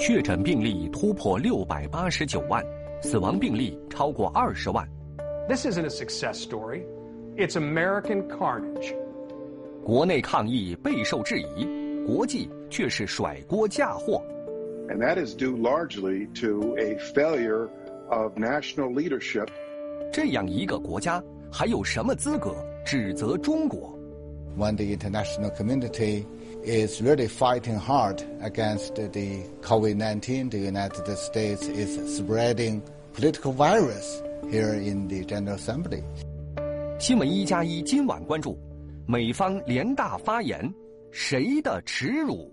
确诊病例突破六百八十九万，死亡病例超过二十万。This isn't a success story. It's American carnage. 国内抗疫备受质疑，国际却是甩锅嫁祸。And that is due largely to a failure of national leadership. 这样一个国家还有什么资格指责中国？When the international community is really fighting hard against the COVID-19, the United States is spreading political virus here in the General Assembly. 新闻一加一今晚关注，美方联大发言，谁的耻辱？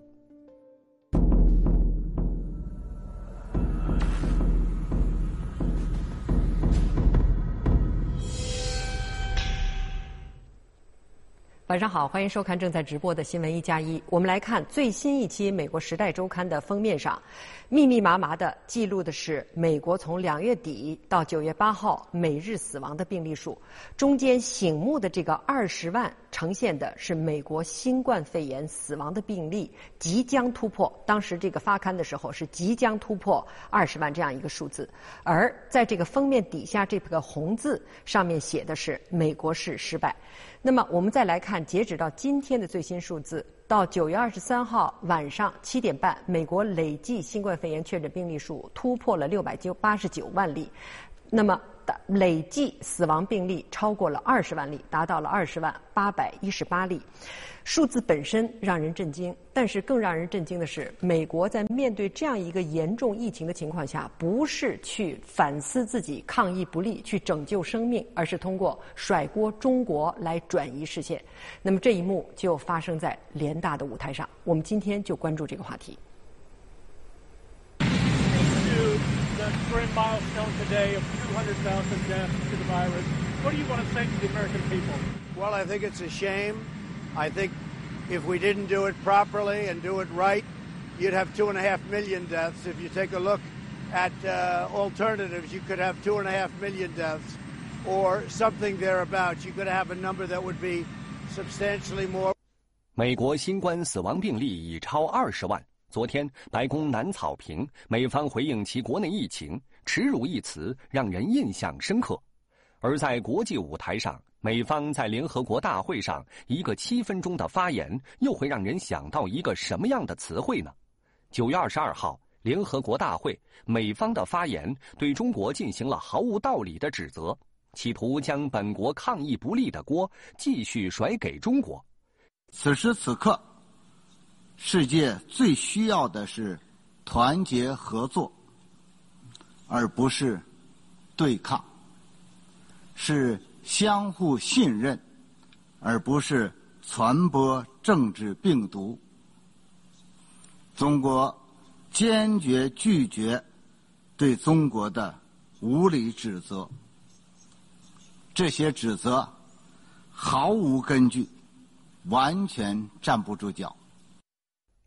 晚上好，欢迎收看正在直播的新闻一加一。我们来看最新一期《美国时代周刊》的封面上，密密麻麻的记录的是美国从两月底到九月八号每日死亡的病例数。中间醒目的这个二十万，呈现的是美国新冠肺炎死亡的病例即将突破。当时这个发刊的时候是即将突破二十万这样一个数字。而在这个封面底下这个红字上面写的是“美国式失败”。那么我们再来看，截止到今天的最新数字，到九月二十三号晚上七点半，美国累计新冠肺炎确诊病例数突破了六百九八十九万例。那么。累计死亡病例超过了二十万例，达到了二十万八百一十八例。数字本身让人震惊，但是更让人震惊的是，美国在面对这样一个严重疫情的情况下，不是去反思自己抗疫不力、去拯救生命，而是通过甩锅中国来转移视线。那么这一幕就发生在联大的舞台上。我们今天就关注这个话题。grim milestone today of 200,000 deaths to the virus. What do you want to say to the American people? Well, I think it's a shame. I think if we didn't do it properly and do it right, you'd have two and a half million deaths. If you take a look at uh, alternatives, you could have two and a half million deaths or something thereabouts. You could have a number that would be substantially more. 美国新冠死亡病例已超二十万。 昨天，白宫南草坪，美方回应其国内疫情，“耻辱”一词让人印象深刻。而在国际舞台上，美方在联合国大会上一个七分钟的发言，又会让人想到一个什么样的词汇呢？九月二十二号，联合国大会，美方的发言对中国进行了毫无道理的指责，企图将本国抗疫不力的锅继续甩给中国。此时此刻。世界最需要的是团结合作，而不是对抗；是相互信任，而不是传播政治病毒。中国坚决拒绝对中国的无理指责，这些指责毫无根据，完全站不住脚。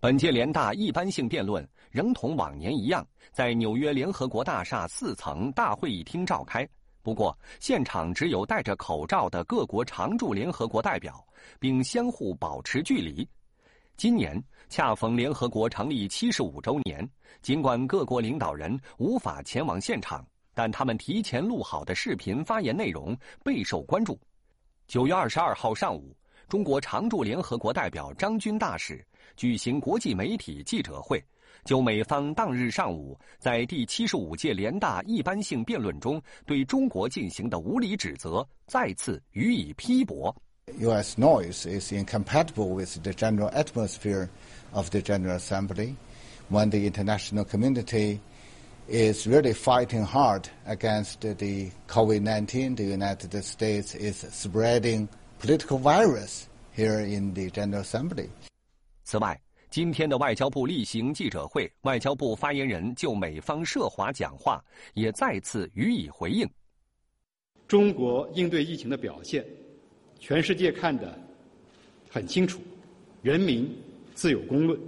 本届联大一般性辩论仍同往年一样，在纽约联合国大厦四层大会议厅召开。不过，现场只有戴着口罩的各国常驻联合国代表，并相互保持距离。今年恰逢联合国成立七十五周年，尽管各国领导人无法前往现场，但他们提前录好的视频发言内容备受关注。九月二十二号上午，中国常驻联合国代表张军大使。举行国际媒体记者会，就美方当日上午在第七十五届联大一般性辩论中对中国进行的无理指责，再次予以批驳。U.S. noise is incompatible with the general atmosphere of the General Assembly. When the international community is really fighting hard against the COVID-19, the United States is spreading political virus here in the General Assembly. 此外，今天的外交部例行记者会，外交部发言人就美方涉华讲话也再次予以回应。中国应对疫情的表现，全世界看得很清楚，人民自有公论。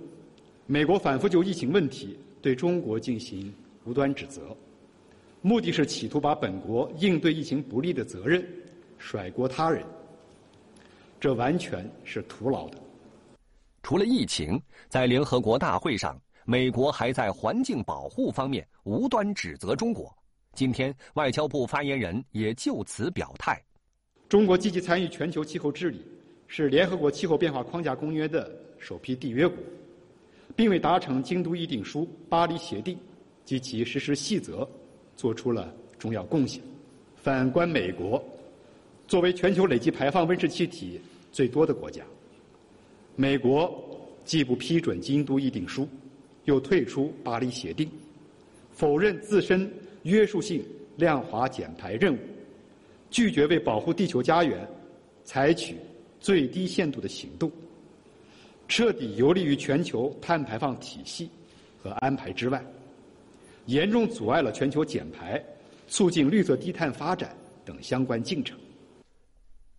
美国反复就疫情问题对中国进行无端指责，目的是企图把本国应对疫情不利的责任甩锅他人，这完全是徒劳的。除了疫情，在联合国大会上，美国还在环境保护方面无端指责中国。今天，外交部发言人也就此表态：中国积极参与全球气候治理，是联合国气候变化框架公约的首批缔约国，并为达成京都议定书、巴黎协定及其实施细则做出了重要贡献。反观美国，作为全球累计排放温室气体最多的国家，美国既不批准京都议定书，又退出巴黎协定，否认自身。约束性量化减排任务，拒绝为保护地球家园采取最低限度的行动，彻底游离于全球碳排放体系和安排之外，严重阻碍了全球减排、促进绿色低碳发展等相关进程。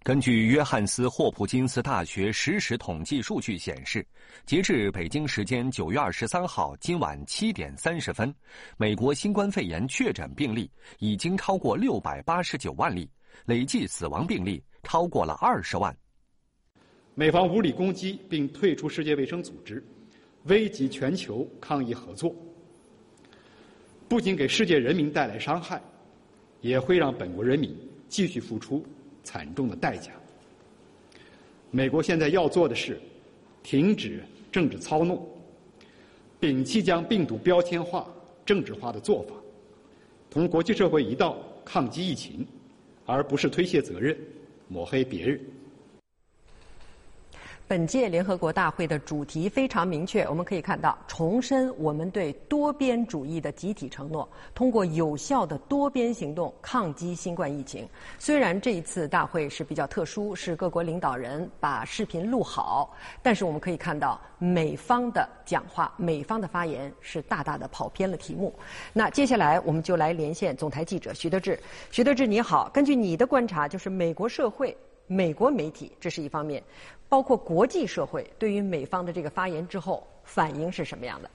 根据约翰斯·霍普金斯大学实时统计数据显示，截至北京时间九月二十三号今晚七点三十分，美国新冠肺炎确诊病例已经超过六百八十九万例，累计死亡病例超过了二十万。美方无理攻击并退出世界卫生组织，危及全球抗疫合作，不仅给世界人民带来伤害，也会让本国人民继续付出。惨重的代价。美国现在要做的是，停止政治操弄，摒弃将病毒标签化、政治化的做法，同国际社会一道抗击疫情，而不是推卸责任、抹黑别人。本届联合国大会的主题非常明确，我们可以看到，重申我们对多边主义的集体承诺，通过有效的多边行动抗击新冠疫情。虽然这一次大会是比较特殊，是各国领导人把视频录好，但是我们可以看到，美方的讲话、美方的发言是大大的跑偏了题目。那接下来我们就来连线总台记者徐德志。徐德志，你好，根据你的观察，就是美国社会。美国媒体这是一方面，包括国际社会对于美方的这个发言之后反应是什么样的？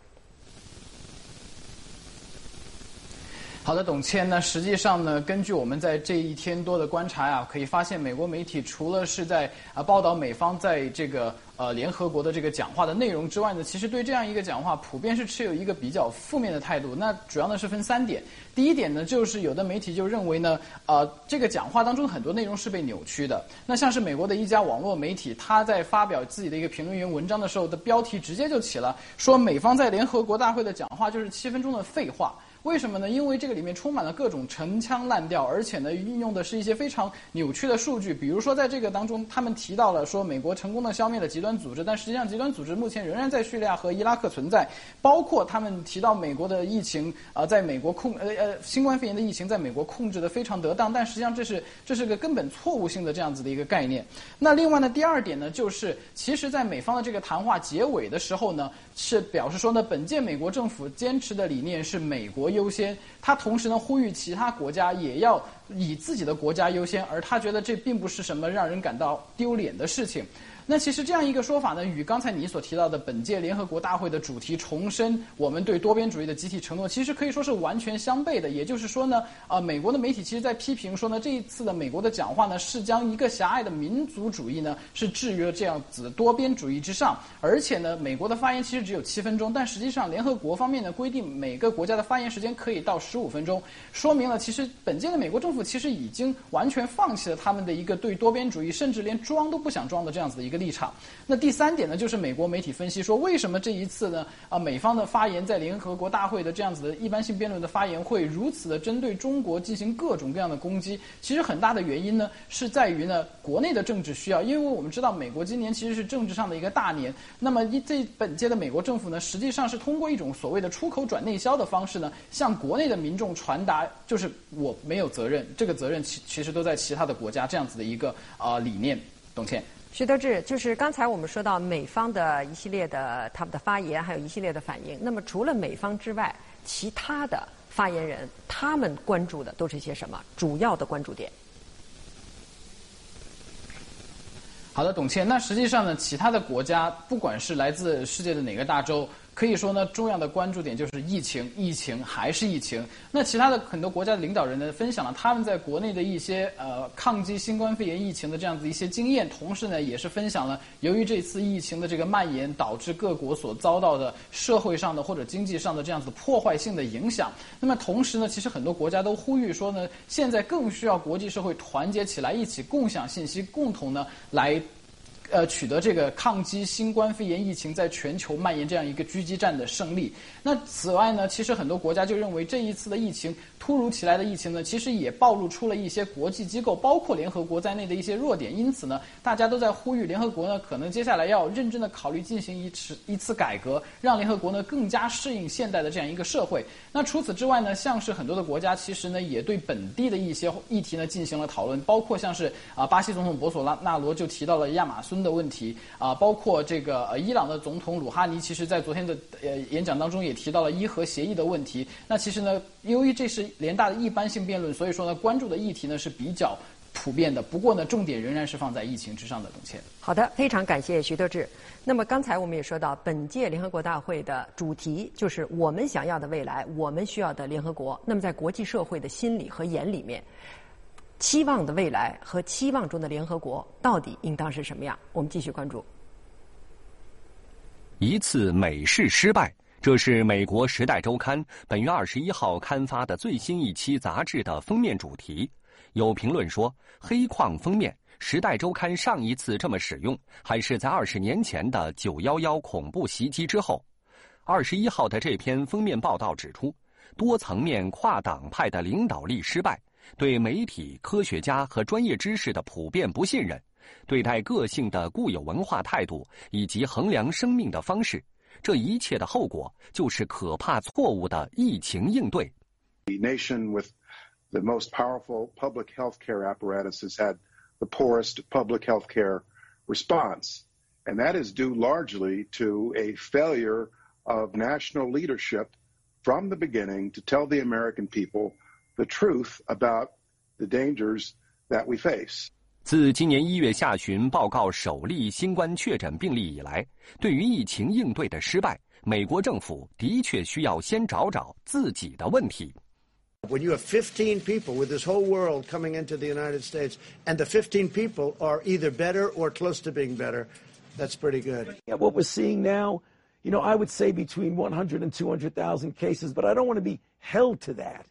好的，董谦，那实际上呢，根据我们在这一天多的观察呀，可以发现，美国媒体除了是在啊报道美方在这个呃联合国的这个讲话的内容之外呢，其实对这样一个讲话普遍是持有一个比较负面的态度。那主要呢是分三点。第一点呢，就是有的媒体就认为呢，呃，这个讲话当中很多内容是被扭曲的。那像是美国的一家网络媒体，他在发表自己的一个评论员文章的时候的标题直接就起了，说美方在联合国大会的讲话就是七分钟的废话。为什么呢？因为这个里面充满了各种陈腔滥调，而且呢，运用的是一些非常扭曲的数据。比如说，在这个当中，他们提到了说美国成功的消灭了极端组织，但实际上极端组织目前仍然在叙利亚和伊拉克存在。包括他们提到美国的疫情啊，在美国控呃呃新冠肺炎的疫情在美国控制的非常得当，但实际上这是这是个根本错误性的这样子的一个概念。那另外呢，第二点呢，就是其实，在美方的这个谈话结尾的时候呢，是表示说呢，本届美国政府坚持的理念是美国。优先，他同时呢呼吁其他国家也要以自己的国家优先，而他觉得这并不是什么让人感到丢脸的事情。那其实这样一个说法呢，与刚才你所提到的本届联合国大会的主题重申我们对多边主义的集体承诺，其实可以说是完全相悖的。也就是说呢，啊，美国的媒体其实在批评说呢，这一次的美国的讲话呢，是将一个狭隘的民族主义呢，是置于了这样子多边主义之上。而且呢，美国的发言其实只有七分钟，但实际上联合国方面呢规定每个国家的发言时间可以到十五分钟，说明了其实本届的美国政府其实已经完全放弃了他们的一个对多边主义，甚至连装都不想装的这样子的一个。立场。那第三点呢，就是美国媒体分析说，为什么这一次呢？啊，美方的发言在联合国大会的这样子的一般性辩论的发言会如此的针对中国进行各种各样的攻击？其实很大的原因呢，是在于呢国内的政治需要。因为我们知道，美国今年其实是政治上的一个大年。那么一这本届的美国政府呢，实际上是通过一种所谓的出口转内销的方式呢，向国内的民众传达，就是我没有责任，这个责任其其实都在其他的国家这样子的一个啊理念。董倩。徐德志，就是刚才我们说到美方的一系列的他们的发言，还有一系列的反应。那么除了美方之外，其他的发言人他们关注的都是一些什么？主要的关注点？好的，董倩。那实际上呢，其他的国家，不管是来自世界的哪个大洲。可以说呢，重要的关注点就是疫情，疫情还是疫情。那其他的很多国家的领导人呢，分享了他们在国内的一些呃抗击新冠肺炎疫情的这样子一些经验，同时呢，也是分享了由于这次疫情的这个蔓延，导致各国所遭到的社会上的或者经济上的这样子破坏性的影响。那么同时呢，其实很多国家都呼吁说呢，现在更需要国际社会团结起来，一起共享信息，共同呢来。呃，取得这个抗击新冠肺炎疫情在全球蔓延这样一个狙击战的胜利。那此外呢，其实很多国家就认为这一次的疫情突如其来的疫情呢，其实也暴露出了一些国际机构，包括联合国在内的一些弱点。因此呢，大家都在呼吁联合国呢，可能接下来要认真的考虑进行一次一次改革，让联合国呢更加适应现代的这样一个社会。那除此之外呢，像是很多的国家其实呢也对本地的一些议题呢进行了讨论，包括像是啊巴西总统博索拉纳罗就提到了亚马孙。的问题啊，包括这个呃，伊朗的总统鲁哈尼，其实在昨天的呃演讲当中也提到了伊核协议的问题。那其实呢，由于这是联大的一般性辩论，所以说呢，关注的议题呢是比较普遍的。不过呢，重点仍然是放在疫情之上的。董倩，好的，非常感谢徐德志。那么刚才我们也说到，本届联合国大会的主题就是我们想要的未来，我们需要的联合国。那么在国际社会的心里和眼里面。期望的未来和期望中的联合国到底应当是什么样？我们继续关注。一次美式失败，这是美国《时代周刊》本月二十一号刊发的最新一期杂志的封面主题。有评论说，黑框封面，《时代周刊》上一次这么使用，还是在二十年前的九幺幺恐怖袭击之后。二十一号的这篇封面报道指出，多层面跨党派的领导力失败。对媒体、科学家和专业知识的普遍不信任，对待个性的固有文化态度，以及衡量生命的方式，这一切的后果就是可怕错误的疫情应对。The nation with the most powerful public health care apparatus has had the poorest public health care response, and that is due largely to a failure of national leadership from the beginning to tell the American people. the truth about the dangers that we face. 自今年一月下旬报告首例新冠确诊病例以来，对于疫情应对的失败，美国政府的确需要先找找自己的问题。When you have 15 people with this whole world coming into the United States, and the 15 people are either better or close to being better, that's pretty good. Yeah, what we're seeing now, you know, I would say between 100 and 200,000 cases, but I don't want to be held to that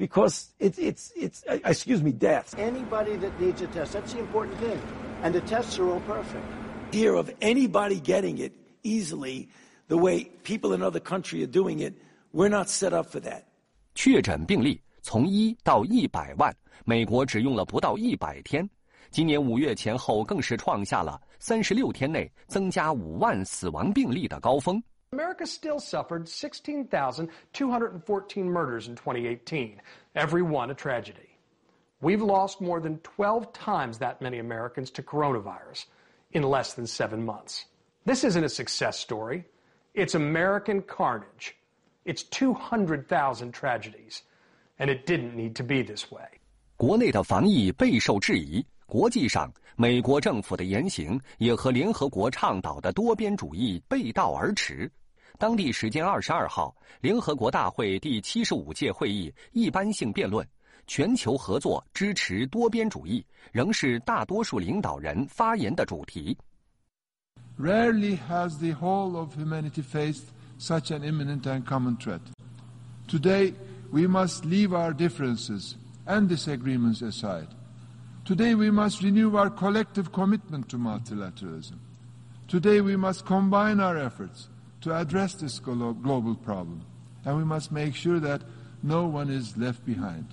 Because it's, it's, it's uh, excuse me, death. Anybody that needs a test, that's the important thing. And the tests are all perfect. Hear of anybody getting it easily the way people in other countries are doing it, we're not set up for that. 确诊病例从一到一百万，美国只用了不到一百天。今年五月前后，更是创下了三十六天内增加五万死亡病例的高峰。America still suffered 16,214 murders in 2018, every one a tragedy. We've lost more than 12 times that many Americans to coronavirus in less than seven months. This isn't a success story. It's American carnage. It's 200,000 tragedies. And it didn't need to be this way. 国内的防疫备受质疑，国际上，美国政府的言行也和联合国倡导的多边主义背道而驰。 当地时间二十二号，联合国大会第七十五届会议一般性辩论，全球合作支持多边主义仍是大多数领导人发言的主题。Rarely has the whole of humanity faced such an imminent and common threat. Today, we must leave our differences and disagreements aside. Today, we must renew our collective commitment to multilateralism. Today, we must combine our efforts to address this global problem, and we must make sure that no one is left behind.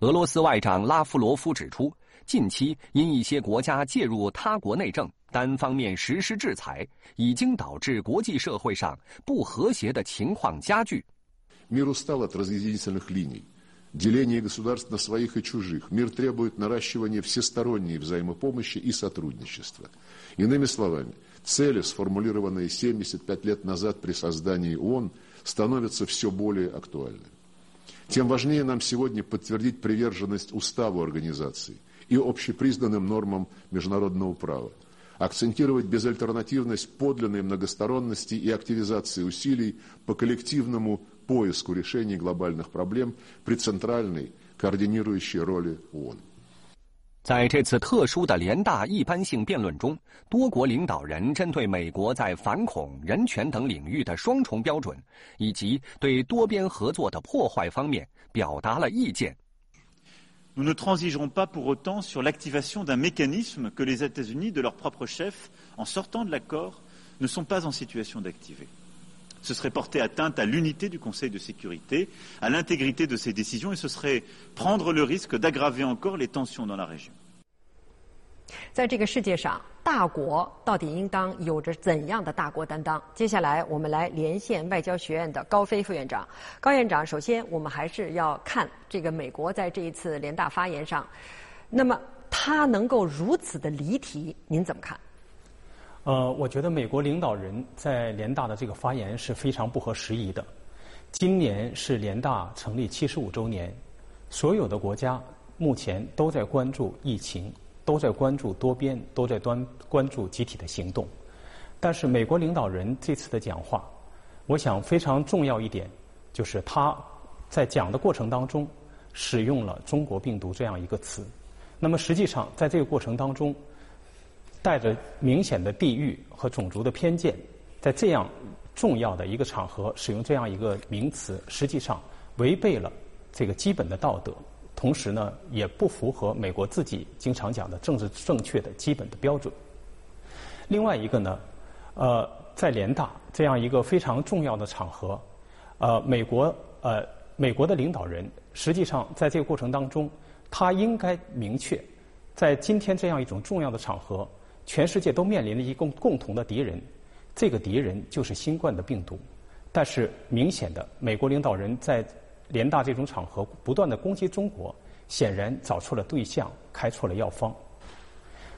俄罗斯外长拉夫罗夫指出，近期因一些国家介入他国内政、单方面实施制裁，已经导致国际社会上不和谐的情况加剧。Мир устал от разъединительных линий, Деления государств на своих и чужих. Мир требует наращивания всесторонней взаимопомощи и сотрудничества. Иными словами, Цели, сформулированные 75 лет назад при создании ООН, становятся все более актуальны. Тем важнее нам сегодня подтвердить приверженность уставу организации и общепризнанным нормам международного права, акцентировать безальтернативность подлинной многосторонности и активизации усилий по коллективному поиску решений глобальных проблем при центральной координирующей роли ООН. 在这次特殊的联大一般性辩论中，多国领导人针对美国在反恐、人权等领域的双重标准，以及对多边合作的破坏方面表达了意见。Nous ne transigerons pas pour autant sur l'activation d'un mécanisme que les États-Unis, de leur propre chef, en sortant de l'accord, ne sont pas en situation d'activer. Ce serait porter atteinte à l'unité du Conseil de sécurité, à l'intégrité de ses décisions, et ce serait prendre le risque d'aggraver encore les tensions dans la région. 在这个世界上，大国到底应当有着怎样的大国担当？接下来，我们来连线外交学院的高飞副院长。高院长，首先我们还是要看这个美国在这一次联大发言上，那么他能够如此的离题，您怎么看？ 呃，我觉得美国领导人在联大的这个发言是非常不合时宜的。今年是联大成立七十五周年，所有的国家目前都在关注疫情，都在关注多边，都在端关注集体的行动。但是美国领导人这次的讲话，我想非常重要一点，就是他在讲的过程当中使用了“中国病毒”这样一个词。那么实际上在这个过程当中。带着明显的地域和种族的偏见，在这样重要的一个场合使用这样一个名词，实际上违背了这个基本的道德，同时呢，也不符合美国自己经常讲的政治正确的基本的标准。另外一个呢，呃，在联大这样一个非常重要的场合，呃，美国呃美国的领导人实际上在这个过程当中，他应该明确，在今天这样一种重要的场合。全世界都面临了一共共同的敌人，这个敌人就是新冠的病毒。但是明显的，美国领导人在联大这种场合不断的攻击中国，显然找错了对象，开错了药方。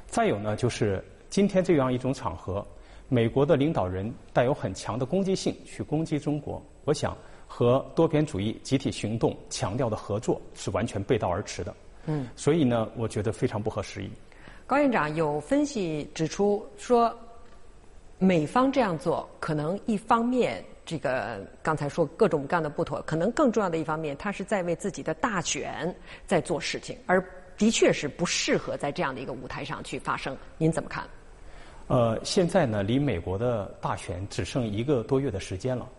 再有呢，就是今天这样一种场合，美国的领导人带有很强的攻击性去攻击中国，我想和多边主义集体行动强调的合作是完全背道而驰的。嗯，所以呢，我觉得非常不合时宜。高院长有分析指出说，美方这样做可能一方面，这个刚才说各种各样的不妥，可能更重要的一方面，他是在为自己的大选在做事情，而的确是不适合在这样的一个舞台上去发生。您怎么看？呃，现在呢，离美国的大选只剩一个多月的时间了。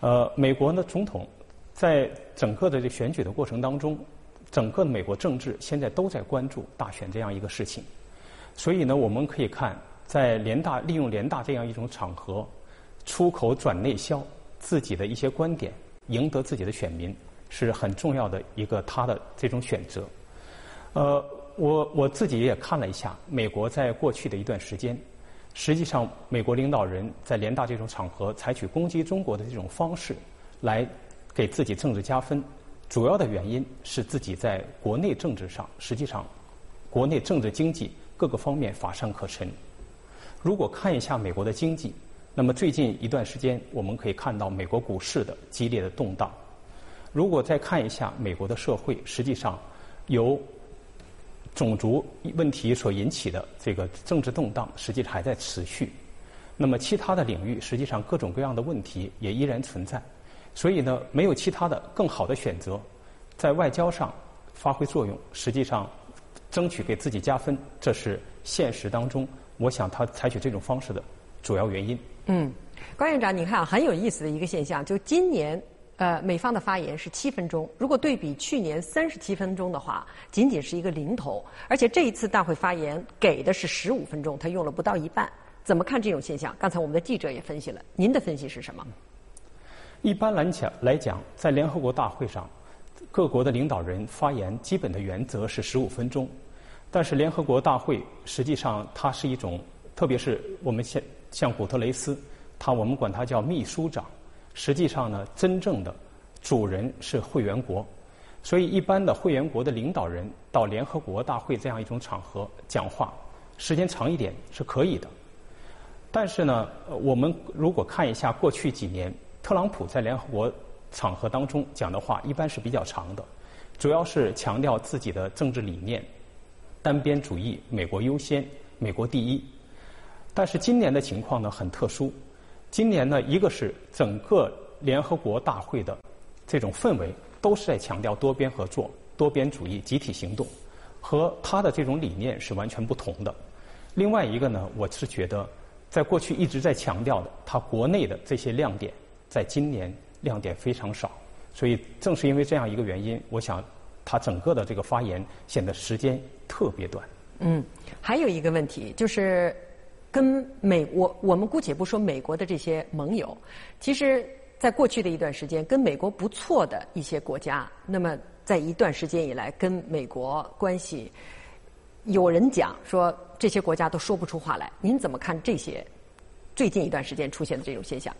呃，美国的总统在整个的这选举的过程当中，整个美国政治现在都在关注大选这样一个事情。所以呢，我们可以看，在联大利用联大这样一种场合，出口转内销自己的一些观点，赢得自己的选民，是很重要的一个他的这种选择。呃，我我自己也看了一下，美国在过去的一段时间，实际上美国领导人在联大这种场合采取攻击中国的这种方式，来给自己政治加分，主要的原因是自己在国内政治上，实际上国内政治经济。各个方面乏善可陈。如果看一下美国的经济，那么最近一段时间我们可以看到美国股市的激烈的动荡。如果再看一下美国的社会，实际上由种族问题所引起的这个政治动荡，实际还在持续。那么其他的领域，实际上各种各样的问题也依然存在。所以呢，没有其他的更好的选择，在外交上发挥作用，实际上。争取给自己加分，这是现实当中，我想他采取这种方式的主要原因。嗯，关院长，你看很有意思的一个现象，就今年呃美方的发言是七分钟，如果对比去年三十七分钟的话，仅仅是一个零头，而且这一次大会发言给的是十五分钟，他用了不到一半，怎么看这种现象？刚才我们的记者也分析了，您的分析是什么？一般来讲来讲，在联合国大会上。各国的领导人发言基本的原则是十五分钟，但是联合国大会实际上它是一种，特别是我们像像古特雷斯，他我们管他叫秘书长，实际上呢，真正的主人是会员国，所以一般的会员国的领导人到联合国大会这样一种场合讲话，时间长一点是可以的，但是呢，我们如果看一下过去几年，特朗普在联合国。场合当中讲的话一般是比较长的，主要是强调自己的政治理念，单边主义，美国优先，美国第一。但是今年的情况呢很特殊，今年呢一个是整个联合国大会的这种氛围都是在强调多边合作、多边主义、集体行动，和他的这种理念是完全不同的。另外一个呢，我是觉得在过去一直在强调的他国内的这些亮点，在今年亮点非常少，所以正是因为这样一个原因，我想他整个的这个发言显得时间特别短。嗯，还有一个问题就是，跟美国，我们姑且不说美国的这些盟友，其实，在过去的一段时间，跟美国不错的一些国家，那么在一段时间以来，跟美国关系，有人讲说这些国家都说不出话来。您怎么看这些最近一段时间出现的这种现象？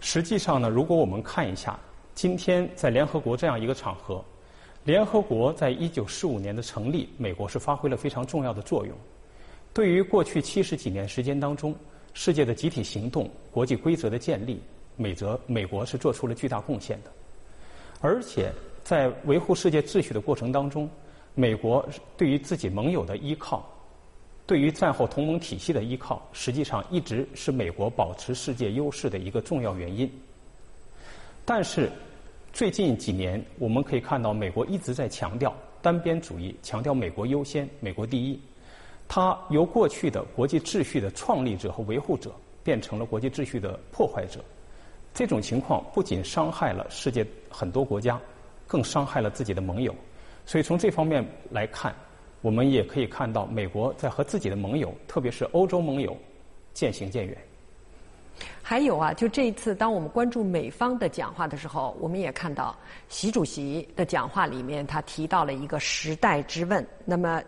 实际上呢，如果我们看一下今天在联合国这样一个场合。联合国在一九四五年的成立，美国是发挥了非常重要的作用。对于过去七十几年时间当中，世界的集体行动、国际规则的建立，美则美国是做出了巨大贡献的。而且在维护世界秩序的过程当中，美国对于自己盟友的依靠，对于战后同盟体系的依靠，实际上一直是美国保持世界优势的一个重要原因。但是，最近几年，我们可以看到，美国一直在强调单边主义，强调美国优先、美国第一。它由过去的国际秩序的创立者和维护者，变成了国际秩序的破坏者。这种情况不仅伤害了世界很多国家，更伤害了自己的盟友。所以从这方面来看，我们也可以看到，美国在和自己的盟友，特别是欧洲盟友，渐行渐远。还有啊，就这一次，当我们关注美方的讲话的时候，我们也看到习主席的讲话里面，他提到了一个时代之问。那么，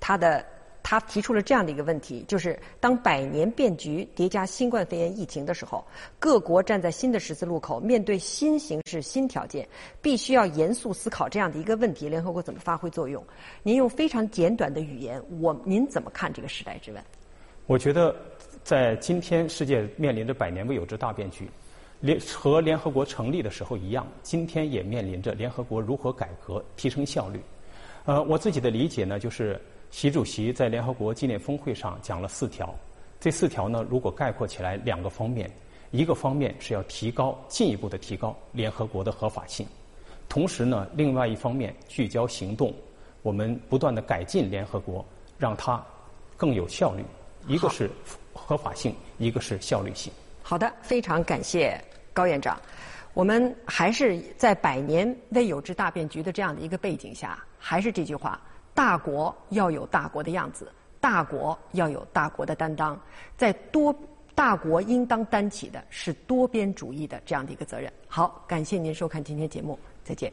他的他提出了这样的一个问题，就是当百年变局叠加新冠肺炎疫情的时候，各国站在新的十字路口，面对新形势、新条件，必须要严肃思考这样的一个问题：联合国怎么发挥作用？您用非常简短的语言，我您怎么看这个时代之问？我觉得。在今天，世界面临着百年未有之大变局，联和联合国成立的时候一样，今天也面临着联合国如何改革、提升效率。呃，我自己的理解呢，就是习主席在联合国纪念峰会上讲了四条，这四条呢，如果概括起来，两个方面，一个方面是要提高、进一步的提高联合国的合法性，同时呢，另外一方面聚焦行动，我们不断的改进联合国，让它更有效率。一个是。合法性，一个是效率性。好的，非常感谢高院长。我们还是在百年未有之大变局的这样的一个背景下，还是这句话：大国要有大国的样子大国要有大国的担当。在多大国应当担起的是多边主义的这样的一个责任。好感谢您收看今天节目再见。